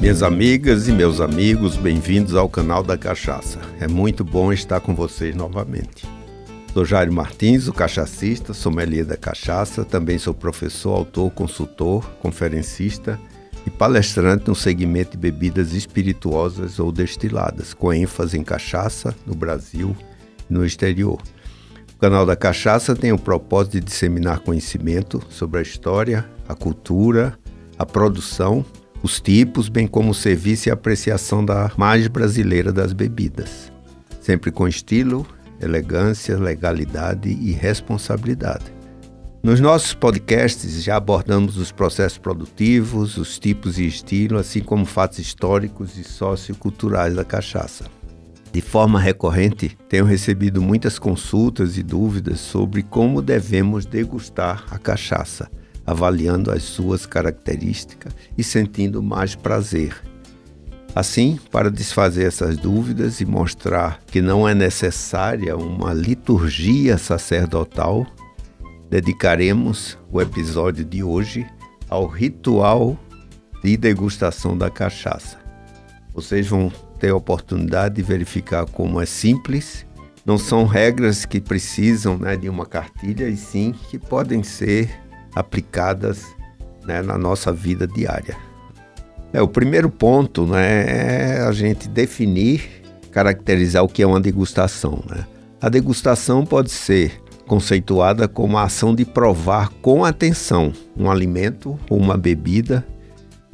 Minhas amigas e meus amigos, bem-vindos ao canal da Cachaça. É muito bom estar com vocês novamente. Sou Jairo Martins, o cachacista, sommelier da cachaça, também sou professor, autor, consultor, conferencista e palestrante no segmento de bebidas espirituosas ou destiladas, com ênfase em cachaça no Brasil e no exterior. O canal da Cachaça tem o propósito de disseminar conhecimento sobre a história, a cultura, a produção, os tipos, bem como o serviço e apreciação da margem brasileira das bebidas, sempre com estilo, elegância, legalidade e responsabilidade. Nos nossos podcasts já abordamos os processos produtivos, os tipos e estilo, assim como fatos históricos e socioculturais da cachaça. De forma recorrente, tenho recebido muitas consultas e dúvidas sobre como devemos degustar a cachaça, avaliando as suas características e sentindo mais prazer. Assim, para desfazer essas dúvidas e mostrar que não é necessária uma liturgia sacerdotal, dedicaremos o episódio de hoje ao ritual de degustação da cachaça. Vocês vão ter a oportunidade de verificar como é simples. Não são regras que precisam né, de uma cartilha, e sim que podem ser aplicadas né, na nossa vida diária. É, o primeiro ponto né, é a gente definir, caracterizar o que é uma degustação. Né? A degustação pode ser conceituada como a ação de provar com atenção um alimento ou uma bebida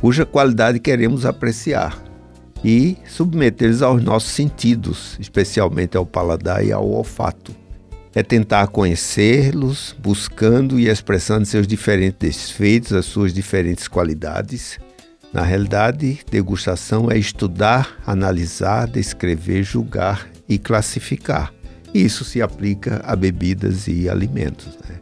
cuja qualidade queremos apreciar e submetê-los aos nossos sentidos, especialmente ao paladar e ao olfato. É tentar conhecê-los, buscando e expressando seus diferentes defeitos, as suas diferentes qualidades. Na realidade, degustação é estudar, analisar, descrever, julgar e classificar. Isso se aplica a bebidas e alimentos. Né?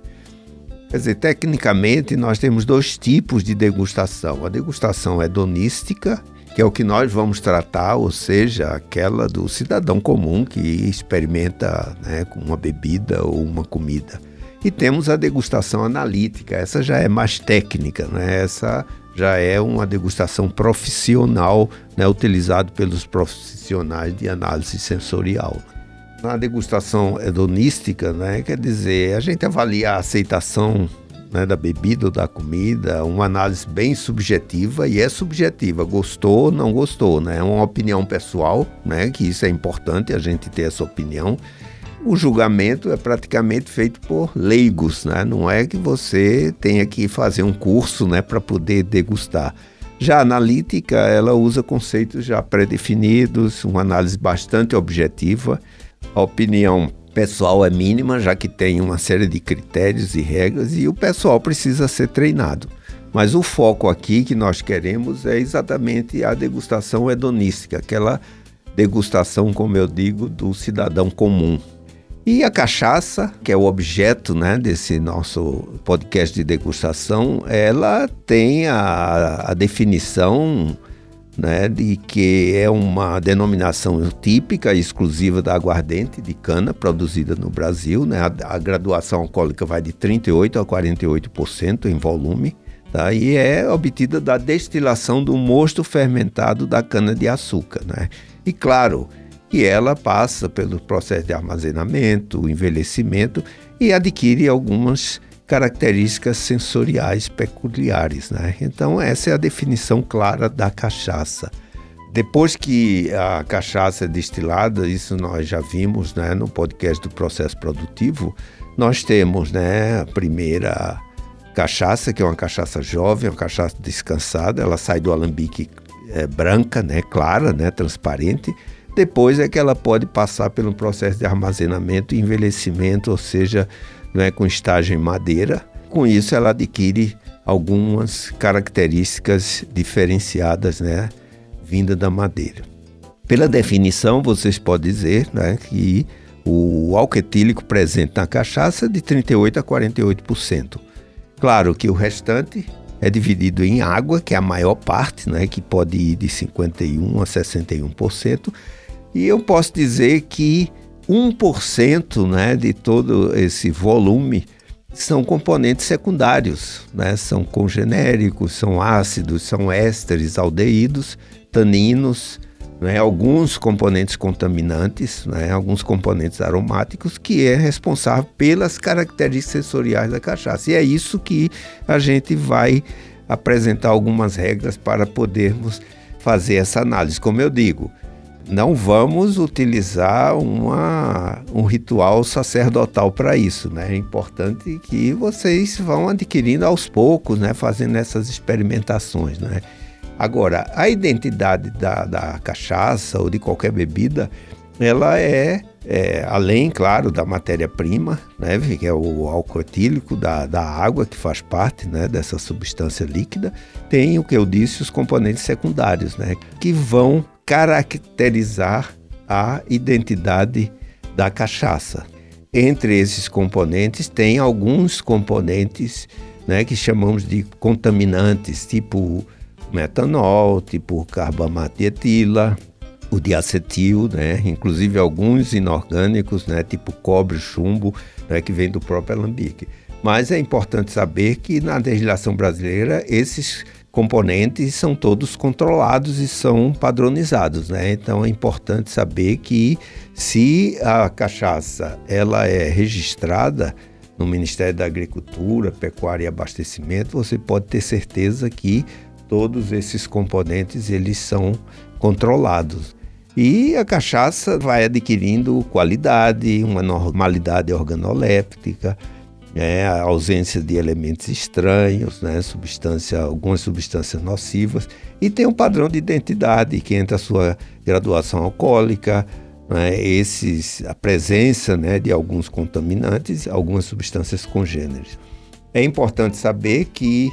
Quer dizer, tecnicamente, nós temos dois tipos de degustação: a degustação hedonística que é o que nós vamos tratar, ou seja, aquela do cidadão comum que experimenta né, uma bebida ou uma comida. E temos a degustação analítica, essa já é mais técnica, né? essa já é uma degustação profissional, né, utilizado pelos profissionais de análise sensorial. Na degustação hedonística, né, quer dizer, a gente avalia a aceitação né, da bebida ou da comida, uma análise bem subjetiva e é subjetiva, gostou ou não gostou, né? É uma opinião pessoal, né, que isso é importante a gente ter essa opinião. O julgamento é praticamente feito por leigos, né? Não é que você tenha que fazer um curso, né, para poder degustar. Já a analítica, ela usa conceitos já pré-definidos, uma análise bastante objetiva. A opinião pessoal é mínima, já que tem uma série de critérios e regras e o pessoal precisa ser treinado. Mas o foco aqui que nós queremos é exatamente a degustação hedonística, aquela degustação, como eu digo, do cidadão comum. E a cachaça, que é o objeto né, desse nosso podcast de degustação, ela tem a, a definição né, de que é uma denominação típica exclusiva da aguardente de cana produzida no Brasil. Né? A, a graduação alcoólica vai de 38% a 48% em volume. Tá? E é obtida da destilação do mosto fermentado da cana-de-açúcar. Né? E claro que ela passa pelo processo de armazenamento, envelhecimento e adquire algumas características sensoriais peculiares. Né? Então, essa é a definição clara da cachaça. Depois que a cachaça é destilada, isso nós já vimos né, no podcast do processo produtivo, nós temos né, a primeira cachaça, que é uma cachaça jovem, uma cachaça descansada, ela sai do alambique é, branca, né, clara, né, transparente. Depois é que ela pode passar pelo processo de armazenamento e envelhecimento, ou seja, né, com estágio em madeira. Com isso, ela adquire algumas características diferenciadas, né, vinda da madeira. Pela definição, vocês podem dizer né, que o álcool etílico presente na cachaça é de 38% a 48%. Claro que o restante é dividido em água, que é a maior parte, né, que pode ir de 51% a 61%. E eu posso dizer que 1% né, de todo esse volume são componentes secundários, né? São congenéricos, são ácidos, são ésteres, aldeídos, taninos, né? alguns componentes contaminantes, né? alguns componentes aromáticos, que é responsável pelas características sensoriais da cachaça. E é isso que a gente vai apresentar algumas regras para podermos fazer essa análise. Como eu digo, não vamos utilizar uma, um ritual sacerdotal para isso, né? É importante que vocês vão adquirindo aos poucos, né? Fazendo essas experimentações, né? Agora, a identidade da, da cachaça ou de qualquer bebida, ela é, é além, claro, da matéria-prima, né? Que é o álcool etílico da, da água, que faz parte né? dessa substância líquida, tem o que eu disse, os componentes secundários, né? Que vão caracterizar a identidade da cachaça. Entre esses componentes, tem alguns componentes né, que chamamos de contaminantes, tipo metanol, tipo carbamato de etila, o diacetil, né, inclusive alguns inorgânicos, né, tipo cobre, chumbo, né, que vem do próprio alambique. Mas é importante saber que na legislação brasileira esses componentes são todos controlados e são padronizados, né? Então é importante saber que se a cachaça ela é registrada no Ministério da Agricultura, Pecuária e Abastecimento, você pode ter certeza que todos esses componentes eles são controlados. E a cachaça vai adquirindo qualidade, uma normalidade organoléptica, é, a ausência de elementos estranhos, né, substância, algumas substâncias nocivas, e tem um padrão de identidade que entra a sua graduação alcoólica, né, esses, a presença né, de alguns contaminantes, algumas substâncias congêneres. É importante saber que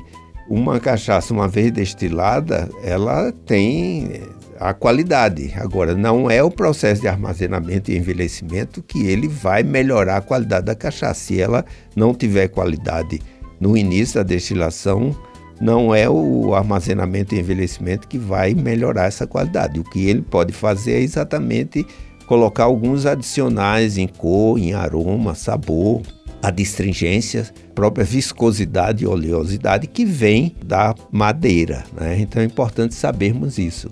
uma cachaça, uma vez destilada, ela tem a qualidade. Agora, não é o processo de armazenamento e envelhecimento que ele vai melhorar a qualidade da cachaça. Se ela não tiver qualidade no início da destilação, não é o armazenamento e envelhecimento que vai melhorar essa qualidade. O que ele pode fazer é exatamente colocar alguns adicionais em cor, em aroma, sabor, a própria viscosidade e oleosidade que vem da madeira. Né? Então é importante sabermos isso.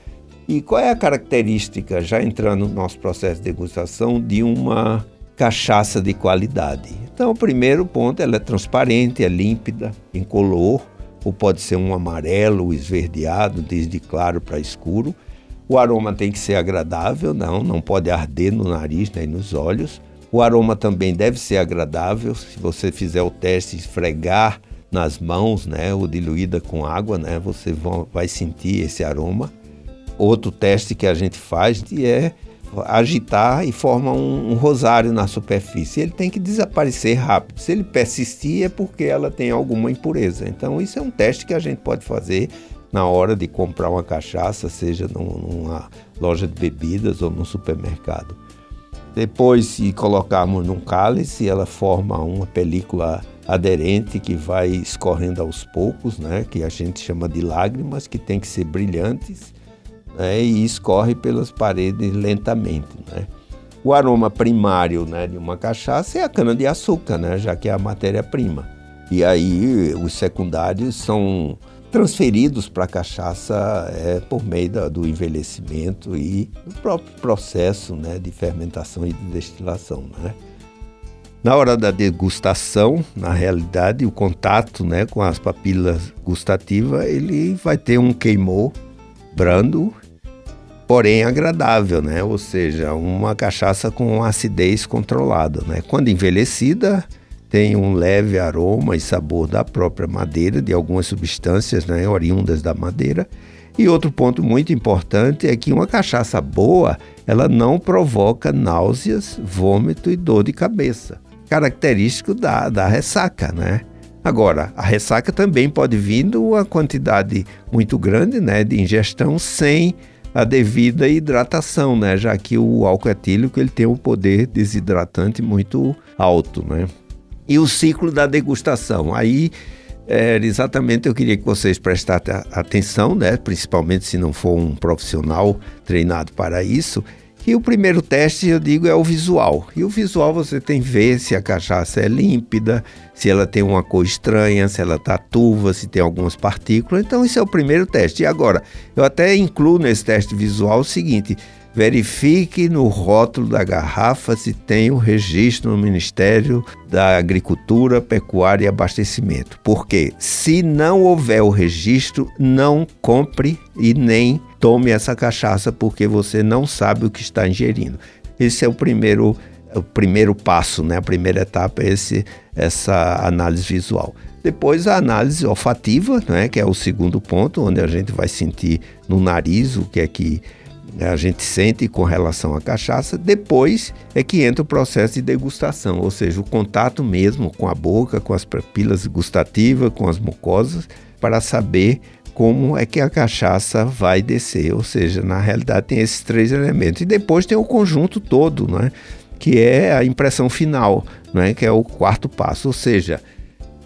E qual é a característica, já entrando no nosso processo de degustação, de uma cachaça de qualidade? Então, o primeiro ponto, ela é transparente, é límpida, incolor, ou pode ser um amarelo esverdeado, desde claro para escuro. O aroma tem que ser agradável, não, não pode arder no nariz nem nos olhos. O aroma também deve ser agradável. Se você fizer o teste, esfregar nas mãos, né, ou diluída com água, né, você vai sentir esse aroma. Outro teste que a gente faz é agitar e forma um, um, rosário na superfície. Ele tem que desaparecer rápido. Se ele persistir é porque ela tem alguma impureza. Então isso é um teste que a gente pode fazer na hora de comprar uma cachaça, seja numa loja de bebidas ou no supermercado. Depois, se colocarmos num cálice, ela forma uma película aderente que vai escorrendo aos poucos, né? que a gente chama de lágrimas, que tem que ser brilhantes né, e escorre pelas paredes lentamente. Né. O aroma primário né, de uma cachaça é a cana-de-açúcar, né, já que é a matéria-prima. E aí os secundários são transferidos para a cachaça é, por meio da, do envelhecimento e do próprio processo né, de fermentação e de destilação. Né. Na hora da degustação, na realidade, o contato né, com as papilas gustativas, ele vai ter um queimou brando porém agradável, né? Ou seja, uma cachaça com acidez controlada, né? Quando envelhecida, tem um leve aroma e sabor da própria madeira, de algumas substâncias né, oriundas da madeira. E outro ponto muito importante é que uma cachaça boa, ela não provoca náuseas, vômito e dor de cabeça, característico da, da ressaca, né? Agora, a ressaca também pode vir de uma quantidade muito grande né, de ingestão sem a devida hidratação, né? Já que o álcool etílico ele tem um poder desidratante muito alto, né? E o ciclo da degustação. Aí é, exatamente eu queria que vocês prestassem atenção, né? Principalmente se não for um profissional treinado para isso, E o primeiro teste, eu digo, é o visual. E o visual você tem que ver se a cachaça é límpida, se ela tem uma cor estranha, se ela está turva, se tem algumas partículas. Então, esse é o primeiro teste. E agora, eu até incluo nesse teste visual o seguinte: verifique no rótulo da garrafa se tem o registro no Ministério da Agricultura, Pecuária e Abastecimento. Porque se não houver o registro, não compre e nem tome essa cachaça porque você não sabe o que está ingerindo. Esse é o primeiro, o primeiro passo, né? a primeira etapa é esse, essa análise visual. Depois a análise olfativa, né? que é o segundo ponto, onde a gente vai sentir no nariz o que é que a gente sente com relação à cachaça. Depois é que entra o processo de degustação, ou seja, o contato mesmo com a boca, com as papilas gustativas, com as mucosas, para saber como é que a cachaça vai descer. Ou seja, na realidade tem esses três elementos. E depois tem o conjunto todo, né? que é a impressão final, né? que é o quarto passo. Ou seja,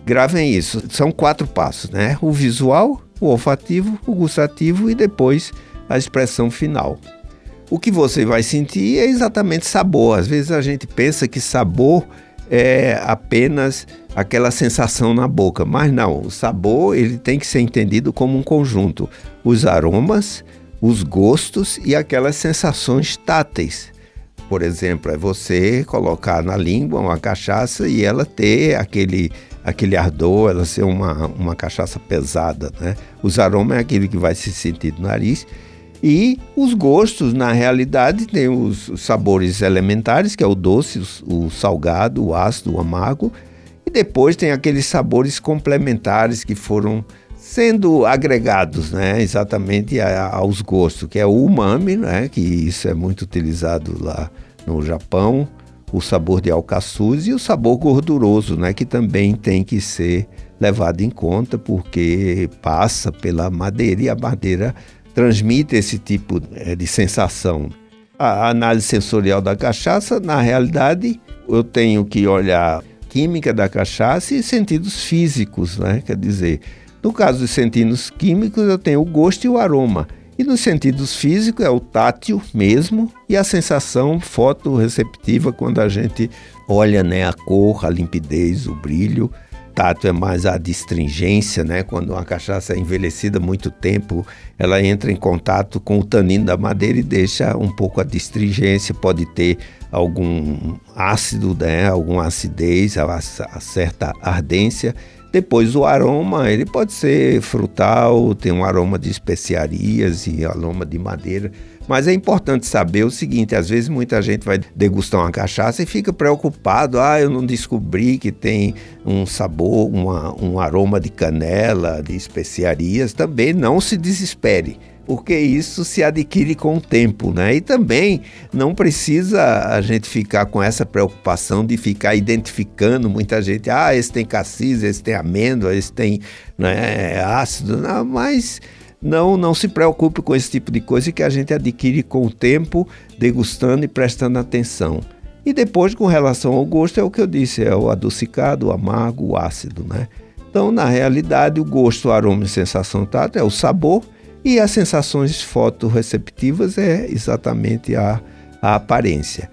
gravem isso, são quatro passos, né? O visual, o olfativo, o gustativo e depois a expressão final. O que você vai sentir é exatamente sabor. Às vezes a gente pensa que sabor é apenas aquela sensação na boca, mas não, o sabor ele tem que ser entendido como um conjunto, os aromas, os gostos e aquelas sensações táteis. Por exemplo, é você colocar na língua uma cachaça e ela ter aquele aquele ardor, ela ser uma, uma cachaça pesada, né? Os aromas é aquilo que vai se sentir no nariz e os gostos, na realidade, tem os, sabores elementares, que é o doce, o, salgado, o ácido, o amargo. E depois tem aqueles sabores complementares que foram sendo agregados, né, exatamente aos gostos, que é o umami, né, que isso é muito utilizado lá no Japão, o sabor de alcaçuz e o sabor gorduroso, né, que também tem que ser levado em conta porque passa pela madeira e a madeira transmite esse tipo eh, de sensação. A análise sensorial da cachaça, na realidade, eu tenho que olhar química da cachaça e sentidos físicos, né? Quer dizer, no caso dos sentidos químicos, eu tenho o gosto e o aroma. E nos sentidos físicos é o tátil mesmo e a sensação fotorreceptiva quando a gente olha né, a cor, a limpidez, o brilho tato é mais a distringência, né? Quando uma cachaça é envelhecida muito tempo, ela entra em contato com o tanino da madeira e deixa um pouco a distringência, pode ter algum ácido, né? Alguma acidez, a certa ardência. Depois o aroma, ele pode ser frutal, tem um aroma de especiarias e aroma de madeira. Mas é importante saber o seguinte: às vezes muita gente vai degustar uma cachaça e fica preocupado. Ah, eu não descobri que tem um sabor, uma, um aroma de canela, de especiarias. Também não se desespere porque isso se adquire com o tempo, né? E também não precisa a gente ficar com essa preocupação de ficar identificando muita gente, ah, esse tem cassis, esse tem amêndoa, esse tem né, ácido, não, mas não, não se preocupe com esse tipo de coisa que a gente adquire com o tempo, degustando e prestando atenção. E depois, com relação ao gosto, é o que eu disse: é o adocicado, o amargo, o ácido, né? Então, na realidade, o gosto, o aroma e sensação tátil é o sabor e as sensações fotorreceptivas é exatamente a, a aparência.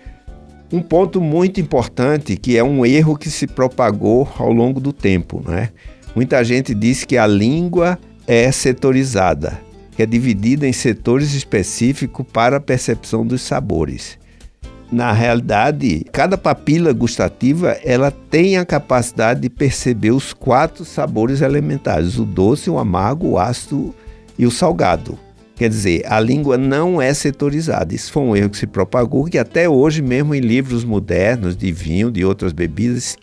Um ponto muito importante que é um erro que se propagou ao longo do tempo, né? Muita gente diz que a língua é setorizada, que é dividida em setores específicos para a percepção dos sabores. Na realidade, cada papila gustativa ela tem a capacidade de perceber os quatro sabores elementares: o doce, o amargo, o ácido e o salgado. Quer dizer, a língua não é setorizada. Isso foi um erro que se propagou, que até hoje, mesmo em livros modernos de vinho, de outras bebidas,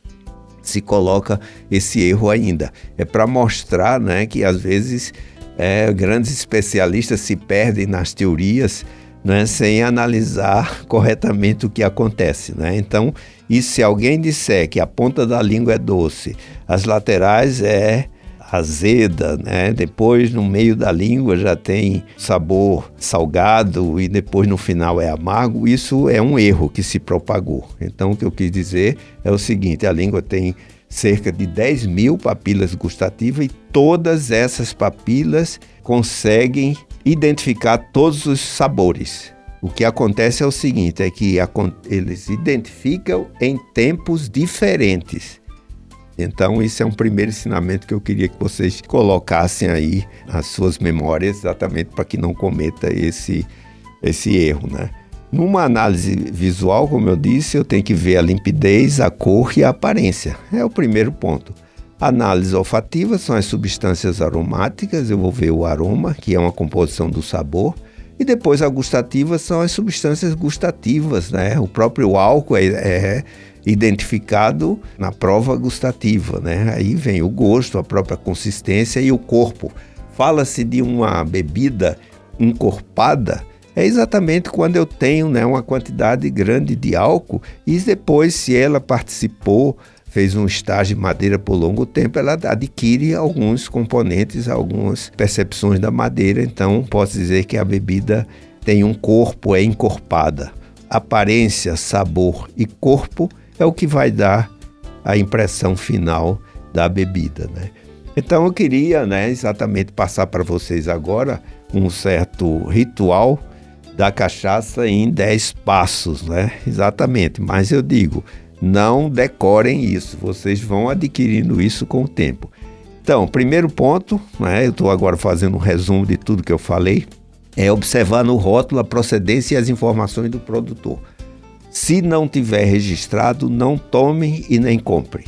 se coloca esse erro ainda. É para mostrar né, que às vezes é, grandes especialistas se perdem nas teorias né, sem analisar corretamente o que acontece. Né? Então, e se alguém disser que a ponta da língua é doce, as laterais é azeda, né? Depois no meio da língua já tem sabor salgado e depois no final é amargo. Isso é um erro que se propagou. Então o que eu quis dizer é o seguinte: a língua tem cerca de 10 mil papilas gustativas e todas essas papilas conseguem identificar todos os sabores. O que acontece é o seguinte, é que eles identificam em tempos diferentes. Então, isso é um primeiro ensinamento que eu queria que vocês colocassem aí nas suas memórias, exatamente para que não cometa esse, esse erro, né? Numa análise visual, como eu disse, eu tenho que ver a limpidez, a cor e a aparência. É o primeiro ponto. Análise olfativa são as substâncias aromáticas, eu vou ver o aroma, que é uma composição do sabor. E depois a gustativa são as substâncias gustativas, né? O próprio álcool é, é identificado na prova gustativa, né? Aí vem o gosto, a própria consistência e o corpo. Fala-se de uma bebida encorpada, é exatamente quando eu tenho né, uma quantidade grande de álcool e depois, se ela participou, fez um estágio de madeira por longo tempo, ela adquire alguns componentes, algumas percepções da madeira. Então, posso dizer que a bebida tem um corpo, é encorpada. Aparência, sabor e corpo é o que vai dar a impressão final da bebida, né? Então eu queria, né, exatamente passar para vocês agora um certo ritual da cachaça em 10 passos, né? Exatamente, mas eu digo, não decorem isso, vocês vão adquirindo isso com o tempo. Então, primeiro ponto, né, eu estou agora fazendo um resumo de tudo que eu falei, é observar no rótulo a procedência e as informações do produtor. Se não tiver registrado, não tome e nem compre.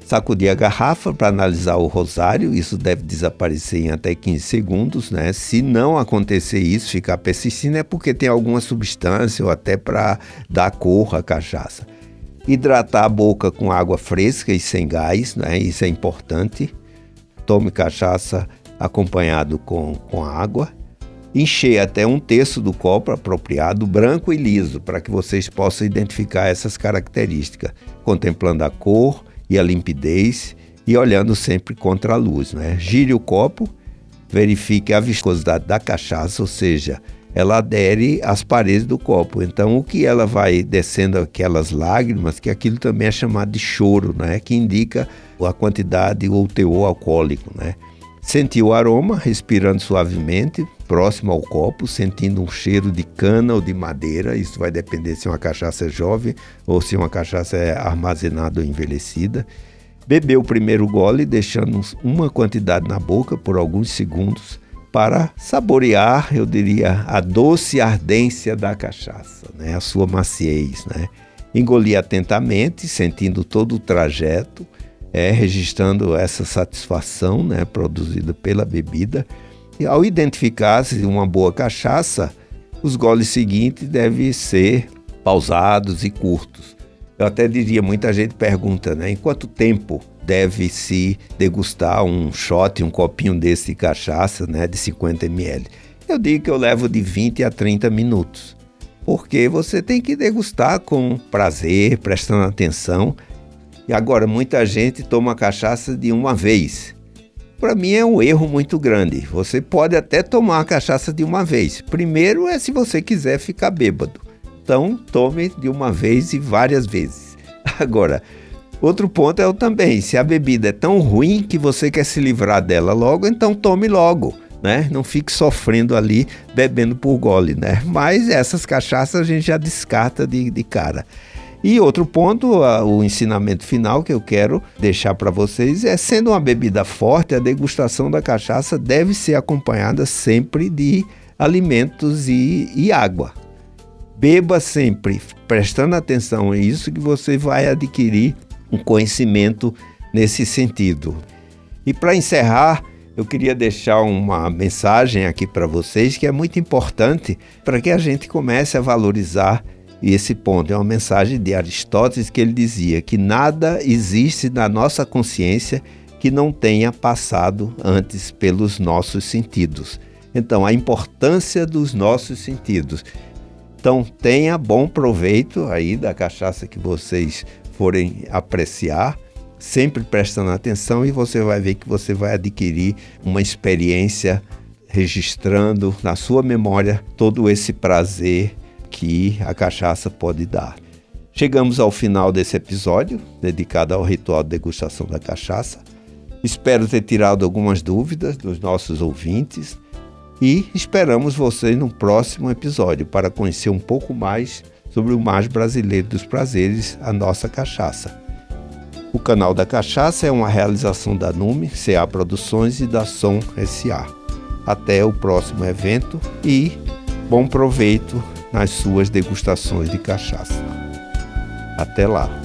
Sacudir a garrafa para analisar o rosário, isso deve desaparecer em até 15 segundos, né? Se não acontecer isso, ficar persistindo, é porque tem alguma substância ou até para dar cor à cachaça. Hidratar a boca com água fresca e sem gás, né? Isso é importante. Tome cachaça acompanhado com, com água encher até um terço do copo apropriado, branco e liso, para que vocês possam identificar essas características, contemplando a cor e a limpidez e olhando sempre contra a luz. Né? Gire o copo, verifique a viscosidade da cachaça, ou seja, ela adere às paredes do copo. Então, o que ela vai descendo aquelas lágrimas, que aquilo também é chamado de choro, né? que indica a quantidade ou teor alcoólico. Né? Sentir o aroma, respirando suavemente, próximo ao copo, sentindo um cheiro de cana ou de madeira. Isso vai depender se uma cachaça é jovem ou se uma cachaça é armazenada ou envelhecida. Beber o primeiro gole, deixando uma quantidade na boca por alguns segundos para saborear, eu diria, a doce ardência da cachaça, né? a sua maciez. Né? Engolir atentamente, sentindo todo o trajeto é, registrando essa satisfação né, produzida pela bebida. E ao identificar-se uma boa cachaça, os goles seguintes devem ser pausados e curtos. Eu até diria, muita gente pergunta, né, em quanto tempo deve se degustar um shot, um copinho desse de cachaça, né, de 50 ml? Eu digo que eu levo de 20 a 30 minutos, porque você tem que degustar com prazer, prestando atenção e agora, muita gente toma cachaça de uma vez. Para mim é um erro muito grande. Você pode até tomar a cachaça de uma vez. Primeiro é se você quiser ficar bêbado. Então, tome de uma vez e várias vezes. Agora, outro ponto é o também, se a bebida é tão ruim que você quer se livrar dela logo, então tome logo. Né? Não fique sofrendo ali bebendo por gole, né? Mas essas cachaças a gente já descarta de, de cara. E outro ponto, o ensinamento final que eu quero deixar para vocês é: sendo uma bebida forte, a degustação da cachaça deve ser acompanhada sempre de alimentos e, e água. Beba sempre, prestando atenção a isso, que você vai adquirir um conhecimento nesse sentido. E para encerrar, eu queria deixar uma mensagem aqui para vocês que é muito importante para que a gente comece a valorizar e esse ponto é uma mensagem de Aristóteles que ele dizia que nada existe na nossa consciência que não tenha passado antes pelos nossos sentidos. Então, a importância dos nossos sentidos. Então, tenha bom proveito aí da cachaça que vocês forem apreciar, sempre prestando atenção e você vai ver que você vai adquirir uma experiência registrando na sua memória todo esse prazer que a cachaça pode dar. Chegamos ao final desse episódio, dedicado ao ritual de degustação da cachaça. Espero ter tirado algumas dúvidas dos nossos ouvintes. E esperamos vocês no próximo episódio para conhecer um pouco mais sobre o mais brasileiro dos prazeres, a nossa cachaça. O canal da Cachaça é uma realização da NUME, CA Produções e da Som SA. Até o próximo evento e bom proveito nas suas degustações de cachaça. Até lá!